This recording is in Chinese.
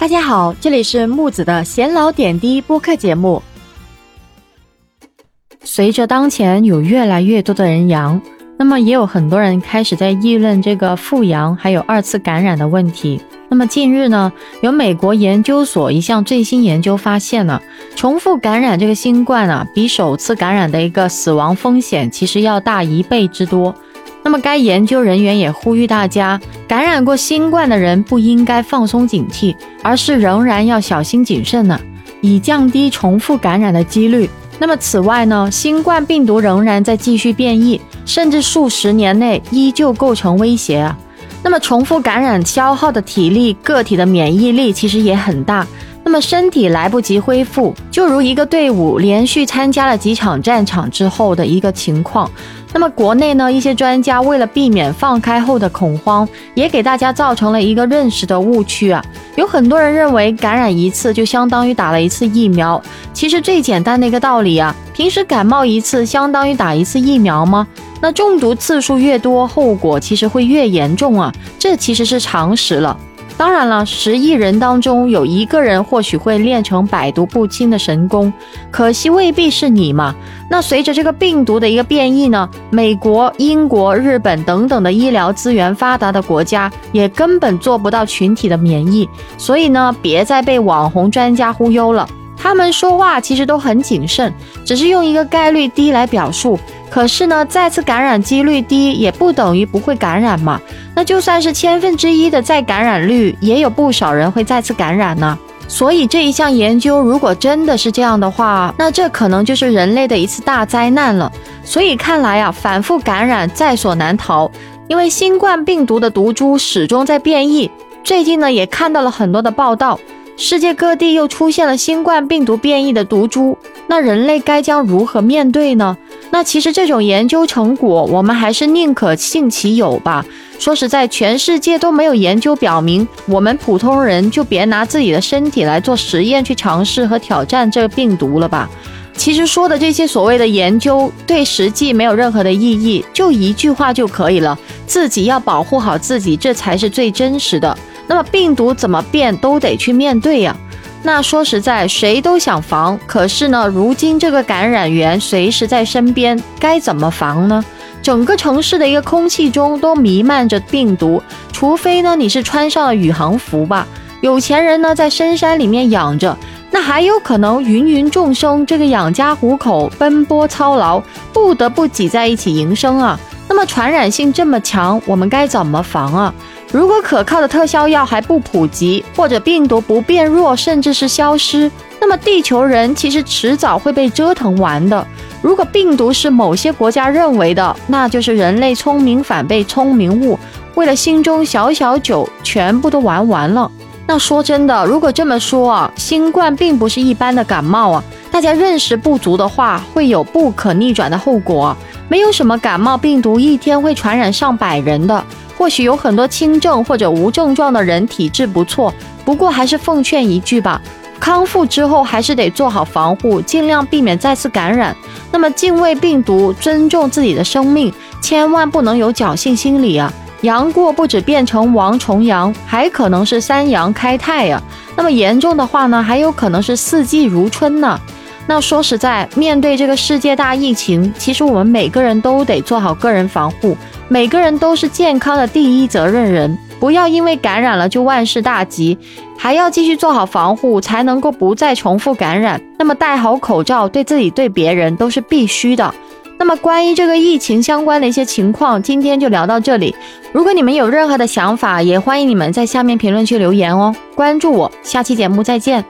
大家好，这里是木子的闲聊点滴播客节目。随着当前有越来越多的人阳，那么也有很多人开始在议论这个复阳还有二次感染的问题。那么近日呢，有美国研究所一项最新研究发现呢，重复感染这个新冠啊，比首次感染的一个死亡风险其实要大一倍之多。那么，该研究人员也呼吁大家，感染过新冠的人不应该放松警惕，而是仍然要小心谨慎呢，以降低重复感染的几率。那么，此外呢，新冠病毒仍然在继续变异，甚至数十年内依旧构成威胁啊。那么，重复感染消耗的体力，个体的免疫力其实也很大。那么，身体来不及恢复，就如一个队伍连续参加了几场战场之后的一个情况。那么国内呢，一些专家为了避免放开后的恐慌，也给大家造成了一个认识的误区啊。有很多人认为感染一次就相当于打了一次疫苗，其实最简单的一个道理啊，平时感冒一次相当于打一次疫苗吗？那中毒次数越多，后果其实会越严重啊，这其实是常识了。当然了，十亿人当中有一个人或许会练成百毒不侵的神功，可惜未必是你嘛。那随着这个病毒的一个变异呢，美国、英国、日本等等的医疗资源发达的国家也根本做不到群体的免疫。所以呢，别再被网红专家忽悠了，他们说话其实都很谨慎，只是用一个概率低来表述。可是呢，再次感染几率低也不等于不会感染嘛。那就算是千分之一的再感染率，也有不少人会再次感染呢。所以这一项研究如果真的是这样的话，那这可能就是人类的一次大灾难了。所以看来啊，反复感染在所难逃，因为新冠病毒的毒株始终在变异。最近呢，也看到了很多的报道，世界各地又出现了新冠病毒变异的毒株，那人类该将如何面对呢？那其实这种研究成果，我们还是宁可信其有吧。说实在，全世界都没有研究表明，我们普通人就别拿自己的身体来做实验，去尝试和挑战这个病毒了吧。其实说的这些所谓的研究，对实际没有任何的意义，就一句话就可以了：自己要保护好自己，这才是最真实的。那么病毒怎么变，都得去面对呀。那说实在，谁都想防，可是呢，如今这个感染源随时在身边，该怎么防呢？整个城市的一个空气中都弥漫着病毒，除非呢你是穿上了宇航服吧。有钱人呢在深山里面养着，那还有可能芸芸众生这个养家糊口、奔波操劳，不得不挤在一起营生啊。那么传染性这么强，我们该怎么防啊？如果可靠的特效药还不普及，或者病毒不变弱，甚至是消失，那么地球人其实迟早会被折腾完的。如果病毒是某些国家认为的，那就是人类聪明反被聪明误，为了心中小小酒，全部都玩完了。那说真的，如果这么说啊，新冠并不是一般的感冒啊，大家认识不足的话，会有不可逆转的后果。没有什么感冒病毒一天会传染上百人的。或许有很多轻症或者无症状的人体质不错，不过还是奉劝一句吧，康复之后还是得做好防护，尽量避免再次感染。那么敬畏病毒，尊重自己的生命，千万不能有侥幸心理啊！阳过不止变成王重阳，还可能是三阳开泰呀。那么严重的话呢，还有可能是四季如春呢。那说实在，面对这个世界大疫情，其实我们每个人都得做好个人防护。每个人都是健康的第一责任人，不要因为感染了就万事大吉，还要继续做好防护，才能够不再重复感染。那么戴好口罩，对自己对别人都是必须的。那么关于这个疫情相关的一些情况，今天就聊到这里。如果你们有任何的想法，也欢迎你们在下面评论区留言哦。关注我，下期节目再见。